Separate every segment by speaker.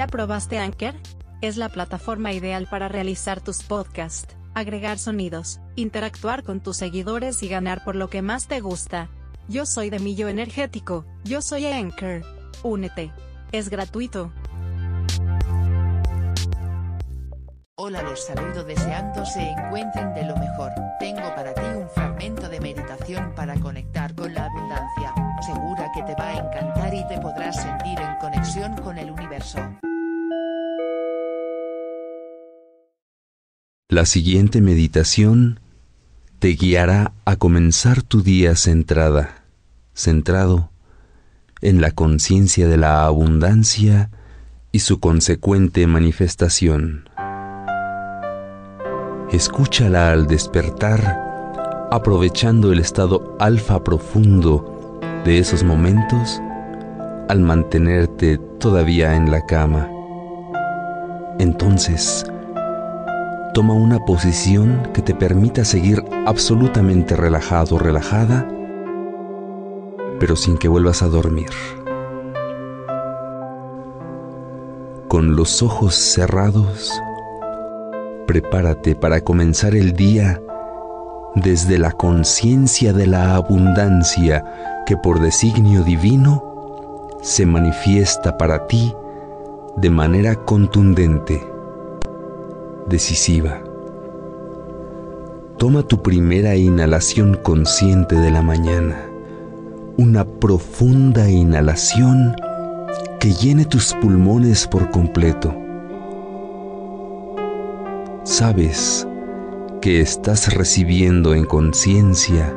Speaker 1: ¿Ya probaste Anchor? Es la plataforma ideal para realizar tus podcasts, agregar sonidos, interactuar con tus seguidores y ganar por lo que más te gusta. Yo soy de Millo Energético, yo soy Anchor. Únete. Es gratuito.
Speaker 2: Hola, los saludo deseando se encuentren de lo mejor. Tengo para ti un fragmento de meditación para conectar con la abundancia. Segura que te va a encantar y te podrás sentir en conexión con el universo.
Speaker 3: La siguiente meditación te guiará a comenzar tu día centrada, centrado en la conciencia de la abundancia y su consecuente manifestación. Escúchala al despertar, aprovechando el estado alfa profundo de esos momentos al mantenerte todavía en la cama. Entonces, toma una posición que te permita seguir absolutamente relajado, relajada, pero sin que vuelvas a dormir. Con los ojos cerrados, prepárate para comenzar el día desde la conciencia de la abundancia que por designio divino se manifiesta para ti de manera contundente, decisiva. Toma tu primera inhalación consciente de la mañana, una profunda inhalación que llene tus pulmones por completo sabes que estás recibiendo en conciencia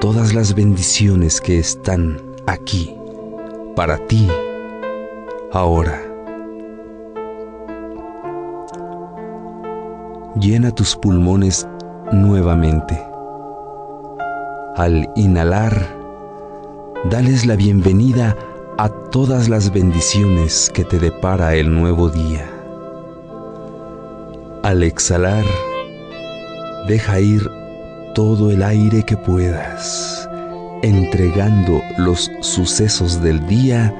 Speaker 3: todas las bendiciones que están aquí para ti ahora. Llena tus pulmones nuevamente. Al inhalar, dales la bienvenida a todas las bendiciones que te depara el nuevo día. Al exhalar, deja ir todo el aire que puedas, entregando los sucesos del día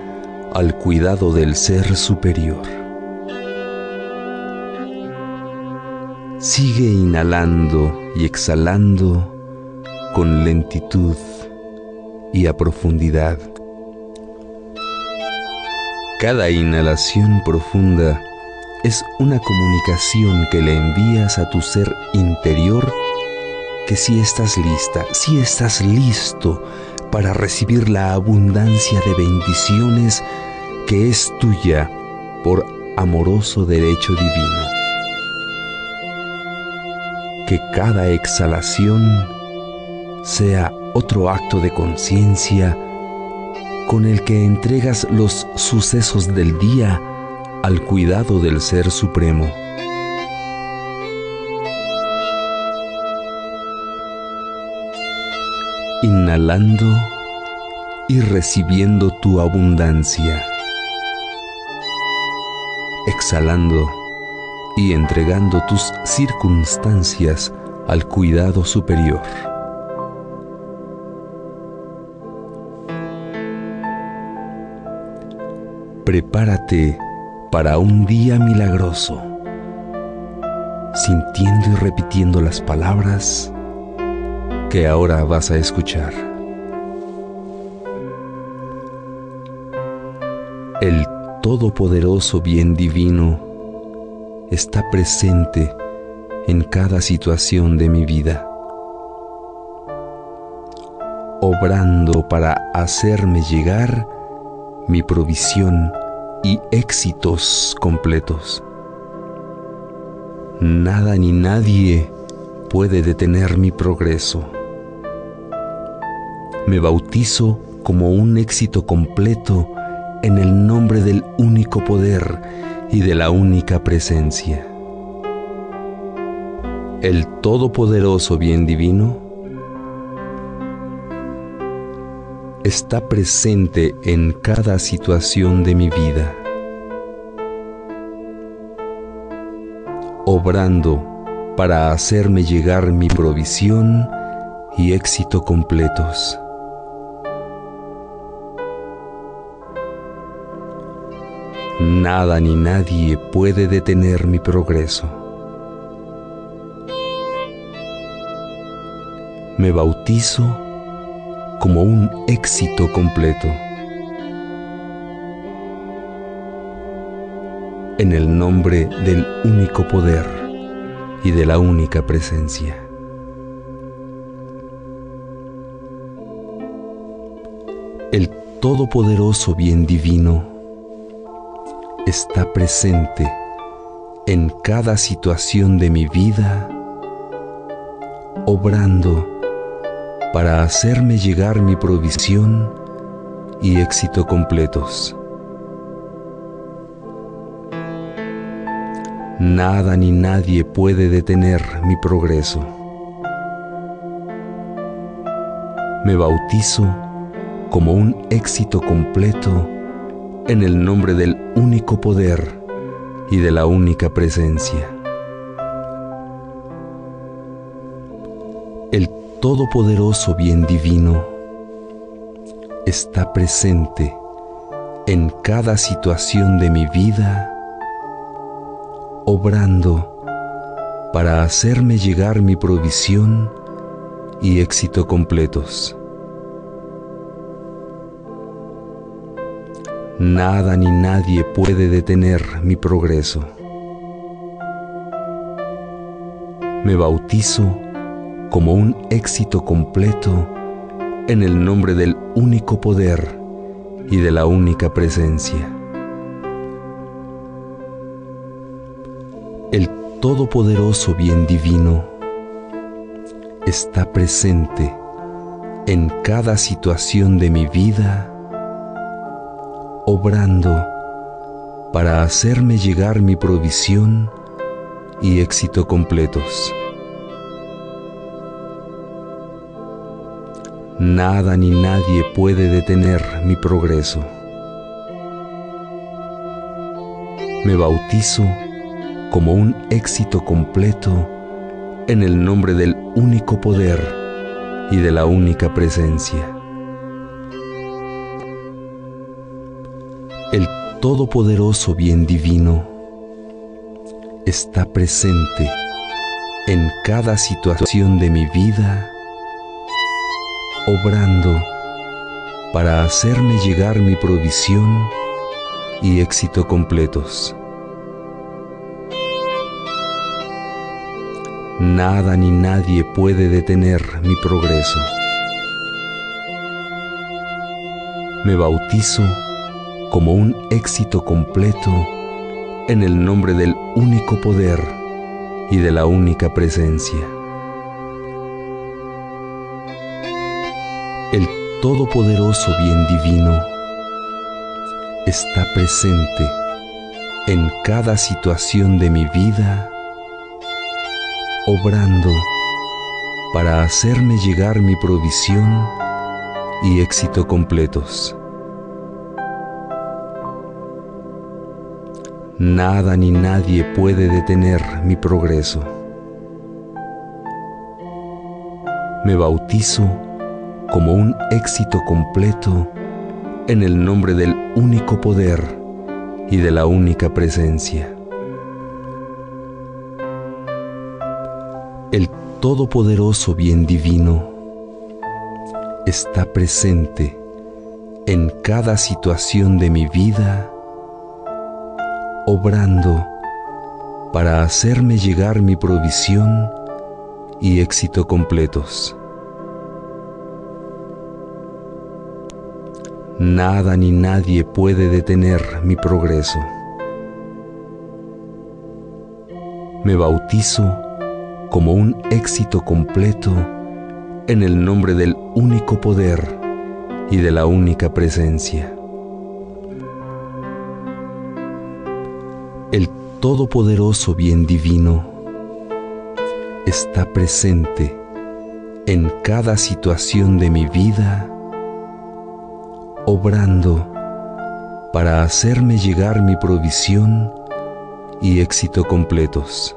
Speaker 3: al cuidado del ser superior. Sigue inhalando y exhalando con lentitud y a profundidad. Cada inhalación profunda es una comunicación que le envías a tu ser interior que si estás lista, si estás listo para recibir la abundancia de bendiciones que es tuya por amoroso derecho divino. Que cada exhalación sea otro acto de conciencia con el que entregas los sucesos del día al cuidado del Ser Supremo. Inhalando y recibiendo tu abundancia. Exhalando y entregando tus circunstancias al cuidado superior. Prepárate para un día milagroso, sintiendo y repitiendo las palabras que ahora vas a escuchar. El Todopoderoso Bien Divino está presente en cada situación de mi vida, obrando para hacerme llegar mi provisión y éxitos completos. Nada ni nadie puede detener mi progreso. Me bautizo como un éxito completo en el nombre del único poder y de la única presencia. El Todopoderoso Bien Divino está presente en cada situación de mi vida, obrando para hacerme llegar mi provisión y éxito completos. Nada ni nadie puede detener mi progreso. Me bautizo como un éxito completo. En el nombre del único poder y de la única presencia. El todopoderoso bien divino está presente en cada situación de mi vida, obrando para hacerme llegar mi provisión y éxito completos. Nada ni nadie puede detener mi progreso. Me bautizo como un éxito completo en el nombre del único poder y de la única presencia. El todopoderoso bien divino está presente en cada situación de mi vida, obrando para hacerme llegar mi provisión y éxito completos. Nada ni nadie puede detener mi progreso. Me bautizo como un éxito completo en el nombre del único poder y de la única presencia. El todopoderoso bien divino está presente en cada situación de mi vida obrando para hacerme llegar mi provisión y éxito completos. Nada ni nadie puede detener mi progreso. Me bautizo como un éxito completo en el nombre del único poder y de la única presencia. Todopoderoso bien divino está presente en cada situación de mi vida, obrando para hacerme llegar mi provisión y éxito completos. Nada ni nadie puede detener mi progreso. Me bautizo como un éxito completo en el nombre del único poder y de la única presencia. El todopoderoso bien divino está presente en cada situación de mi vida, obrando para hacerme llegar mi provisión y éxito completos. Nada ni nadie puede detener mi progreso. Me bautizo como un éxito completo en el nombre del único poder y de la única presencia. El todopoderoso bien divino está presente en cada situación de mi vida obrando para hacerme llegar mi provisión y éxito completos. Nada ni nadie puede detener mi progreso. Me bautizo como un éxito completo en el nombre del único poder y de la única presencia. Todopoderoso bien divino está presente en cada situación de mi vida, obrando para hacerme llegar mi provisión y éxito completos.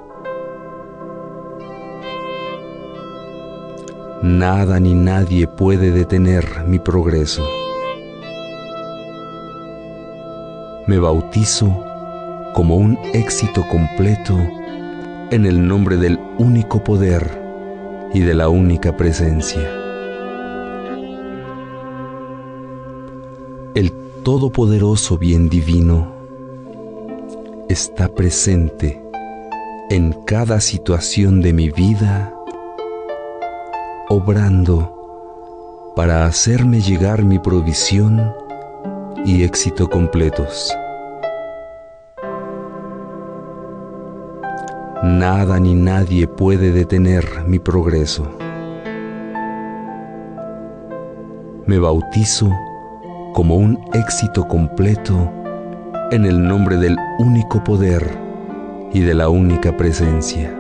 Speaker 3: Nada ni nadie puede detener mi progreso. Me bautizo como un éxito completo en el nombre del único poder y de la única presencia. El todopoderoso bien divino está presente en cada situación de mi vida, obrando para hacerme llegar mi provisión y éxito completos. Nada ni nadie puede detener mi progreso. Me bautizo como un éxito completo en el nombre del único poder y de la única presencia.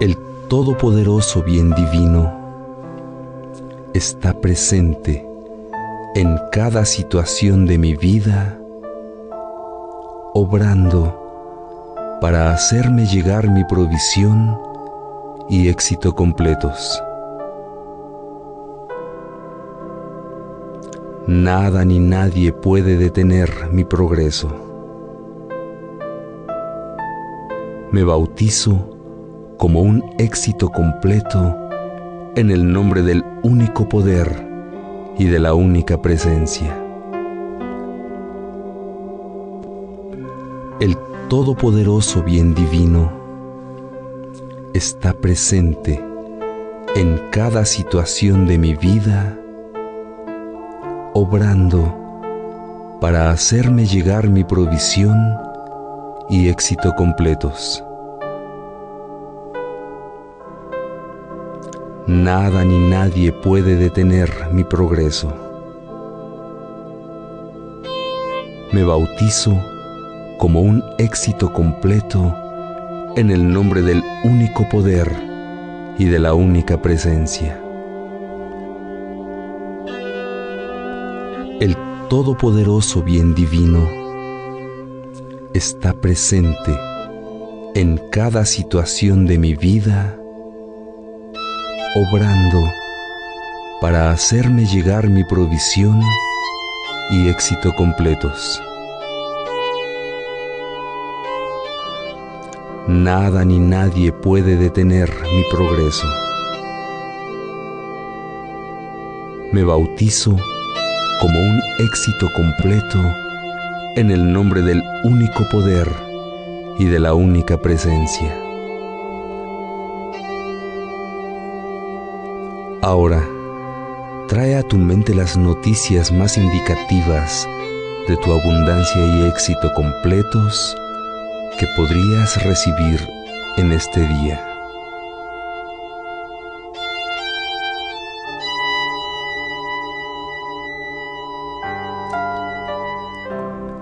Speaker 3: El todopoderoso bien divino está presente en cada situación de mi vida obrando para hacerme llegar mi provisión y éxito completos. Nada ni nadie puede detener mi progreso. Me bautizo como un éxito completo en el nombre del único poder y de la única presencia. El todopoderoso bien divino está presente en cada situación de mi vida, obrando para hacerme llegar mi provisión y éxito completos. Nada ni nadie puede detener mi progreso. Me bautizo como un éxito completo en el nombre del único poder y de la única presencia. El todopoderoso bien divino está presente en cada situación de mi vida, obrando para hacerme llegar mi provisión y éxito completos. Nada ni nadie puede detener mi progreso. Me bautizo como un éxito completo en el nombre del único poder y de la única presencia. Ahora, trae a tu mente las noticias más indicativas de tu abundancia y éxito completos que podrías recibir en este día.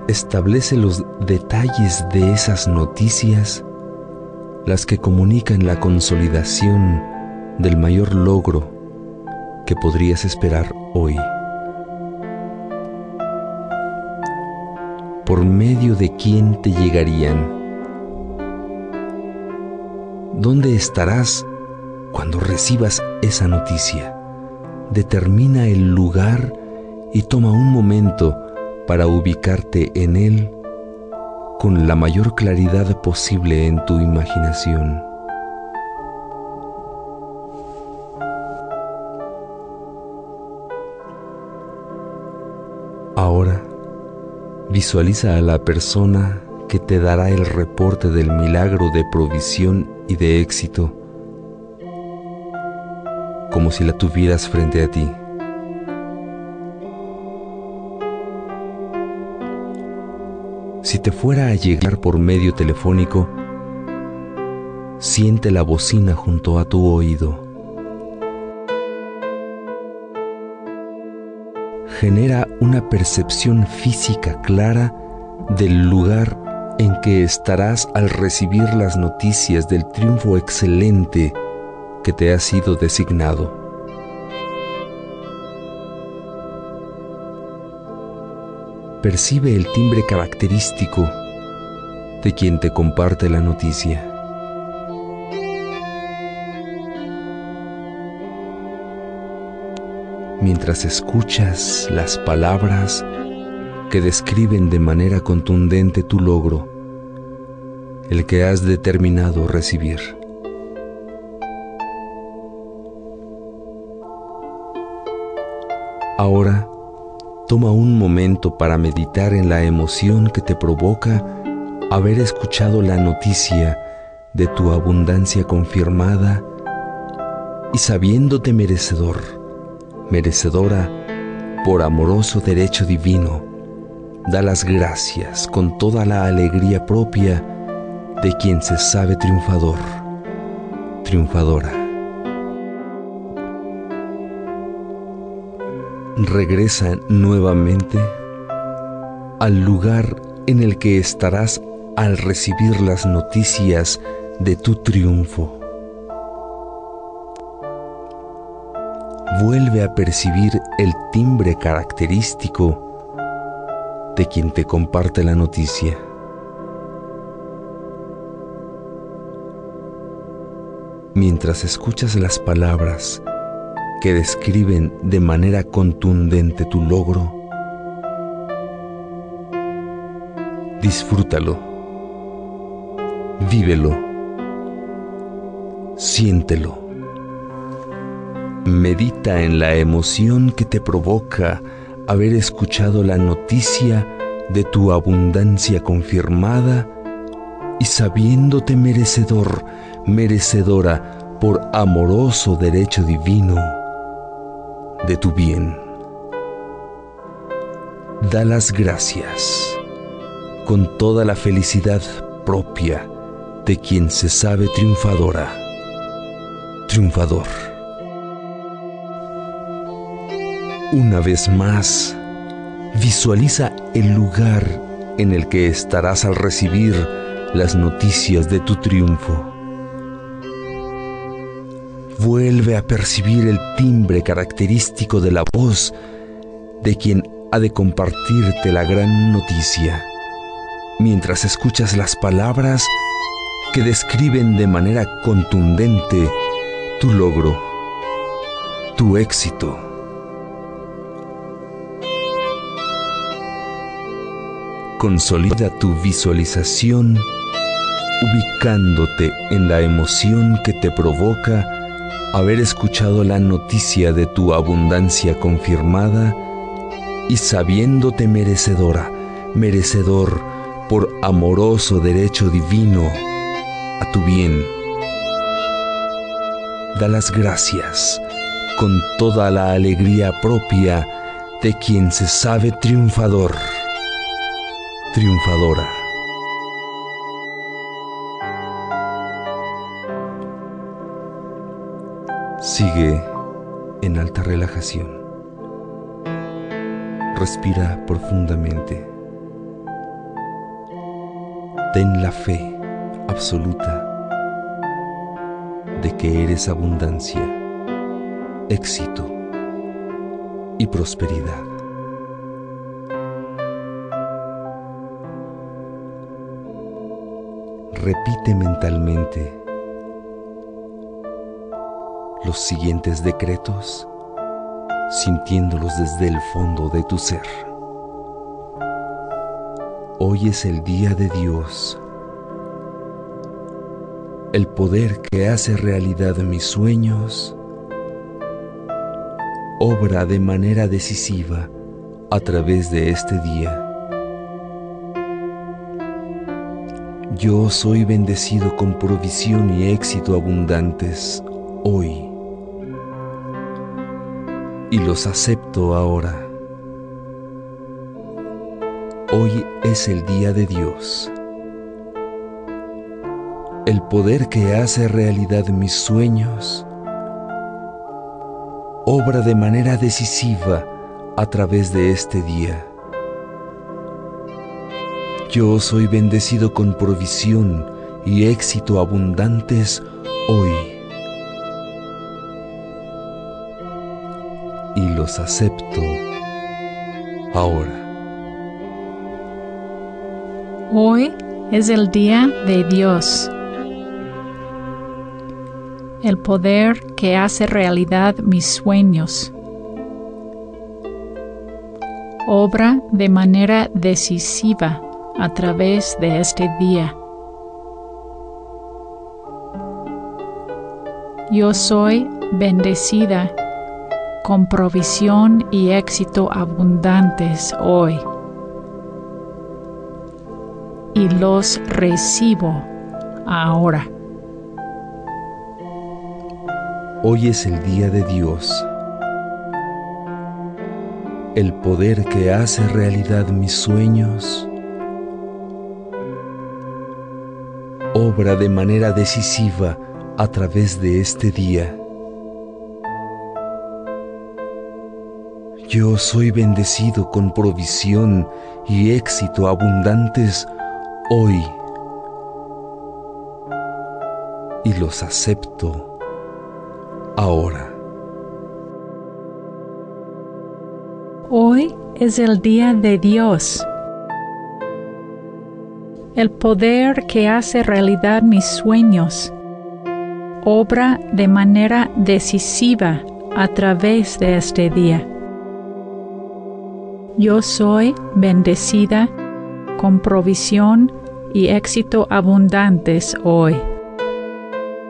Speaker 3: Establece los detalles de esas noticias, las que comunican la consolidación del mayor logro que podrías esperar hoy. ¿Por medio de quién te llegarían? ¿Dónde estarás cuando recibas esa noticia? Determina el lugar y toma un momento para ubicarte en él con la mayor claridad posible en tu imaginación. Ahora, visualiza a la persona que te dará el reporte del milagro de provisión y de éxito, como si la tuvieras frente a ti. Si te fuera a llegar por medio telefónico, siente la bocina junto a tu oído. Genera una percepción física clara del lugar en que estarás al recibir las noticias del triunfo excelente que te ha sido designado. Percibe el timbre característico de quien te comparte la noticia. mientras escuchas las palabras que describen de manera contundente tu logro, el que has determinado recibir. Ahora, toma un momento para meditar en la emoción que te provoca haber escuchado la noticia de tu abundancia confirmada y sabiéndote merecedor, merecedora por amoroso derecho divino da las gracias con toda la alegría propia de quien se sabe triunfador, triunfadora. Regresa nuevamente al lugar en el que estarás al recibir las noticias de tu triunfo. Vuelve a percibir el timbre característico de quien te comparte la noticia. Mientras escuchas las palabras que describen de manera contundente tu logro, disfrútalo, vívelo, siéntelo. Medita en la emoción que te provoca haber escuchado la noticia de tu abundancia confirmada y sabiéndote merecedor, merecedora por amoroso derecho divino de tu bien. Da las gracias con toda la felicidad propia de quien se sabe triunfadora, triunfador. Una vez más, visualiza el lugar en el que estarás al recibir las noticias de tu triunfo. Vuelve a percibir el timbre característico de la voz de quien ha de compartirte la gran noticia, mientras escuchas las palabras que describen de manera contundente tu logro, tu éxito. Consolida tu visualización ubicándote en la emoción que te provoca haber escuchado la noticia de tu abundancia confirmada y sabiéndote merecedora, merecedor por amoroso derecho divino a tu bien. Da las gracias con toda la alegría propia de quien se sabe triunfador triunfadora. Sigue en alta relajación. Respira profundamente. Ten la fe absoluta de que eres abundancia, éxito y prosperidad. repite mentalmente los siguientes decretos sintiéndolos desde el fondo de tu ser. Hoy es el día de Dios, el poder que hace realidad mis sueños, obra de manera decisiva a través de este día. Yo soy bendecido con provisión y éxito abundantes hoy y los acepto ahora. Hoy es el día de Dios. El poder que hace realidad mis sueños obra de manera decisiva a través de este día. Yo soy bendecido con provisión y éxito abundantes hoy. Acepto ahora.
Speaker 4: Hoy es el día de Dios. El poder que hace realidad mis sueños obra de manera decisiva a través de este día. Yo soy bendecida con provisión y éxito abundantes hoy. Y los recibo ahora.
Speaker 3: Hoy es el día de Dios, el poder que hace realidad mis sueños, obra de manera decisiva a través de este día. Yo soy bendecido con provisión y éxito abundantes hoy y los acepto ahora.
Speaker 4: Hoy es el día de Dios. El poder que hace realidad mis sueños obra de manera decisiva a través de este día. Yo soy bendecida con provisión y éxito abundantes hoy.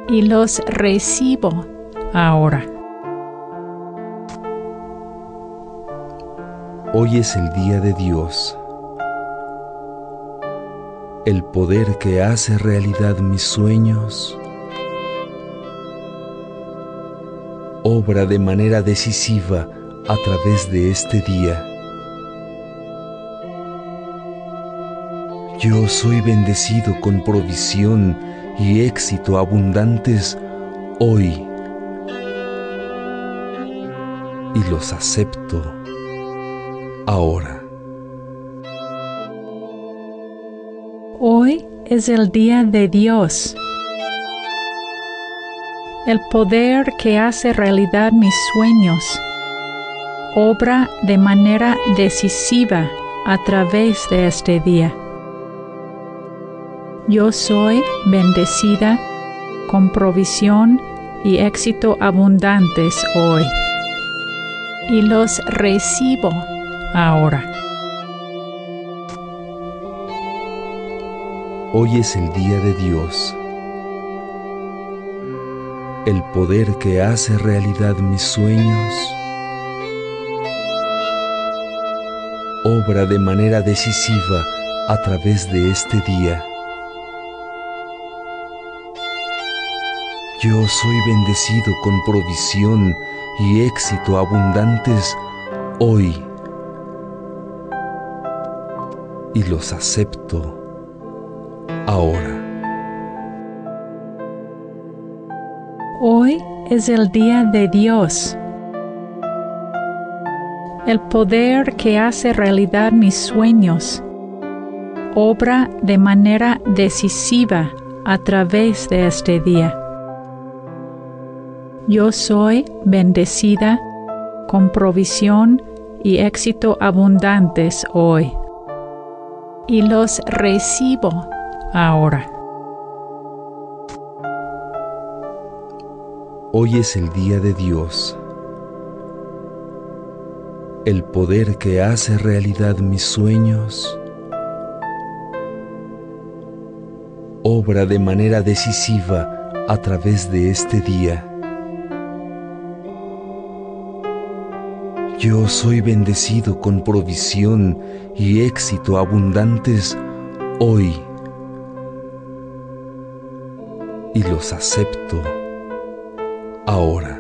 Speaker 4: Y los recibo ahora.
Speaker 3: Hoy es el día de Dios, el poder que hace realidad mis sueños, obra de manera decisiva a través de este día. Yo soy bendecido con provisión y éxito abundantes hoy y los acepto ahora.
Speaker 4: Hoy es el día de Dios. El poder que hace realidad mis sueños obra de manera decisiva a través de este día. Yo soy bendecida con provisión y éxito abundantes hoy y los recibo ahora.
Speaker 3: Hoy es el día de Dios, el poder que hace realidad mis sueños, obra de manera decisiva a través de este día. Yo soy bendecido con provisión y éxito abundantes hoy y los acepto ahora.
Speaker 4: Hoy es el día de Dios. El poder que hace realidad mis sueños obra de manera decisiva a través de este día. Yo soy bendecida con provisión y éxito abundantes hoy. Y los recibo ahora.
Speaker 3: Hoy es el día de Dios, el poder que hace realidad mis sueños, obra de manera decisiva a través de este día. Yo soy bendecido con provisión y éxito abundantes hoy y los acepto ahora.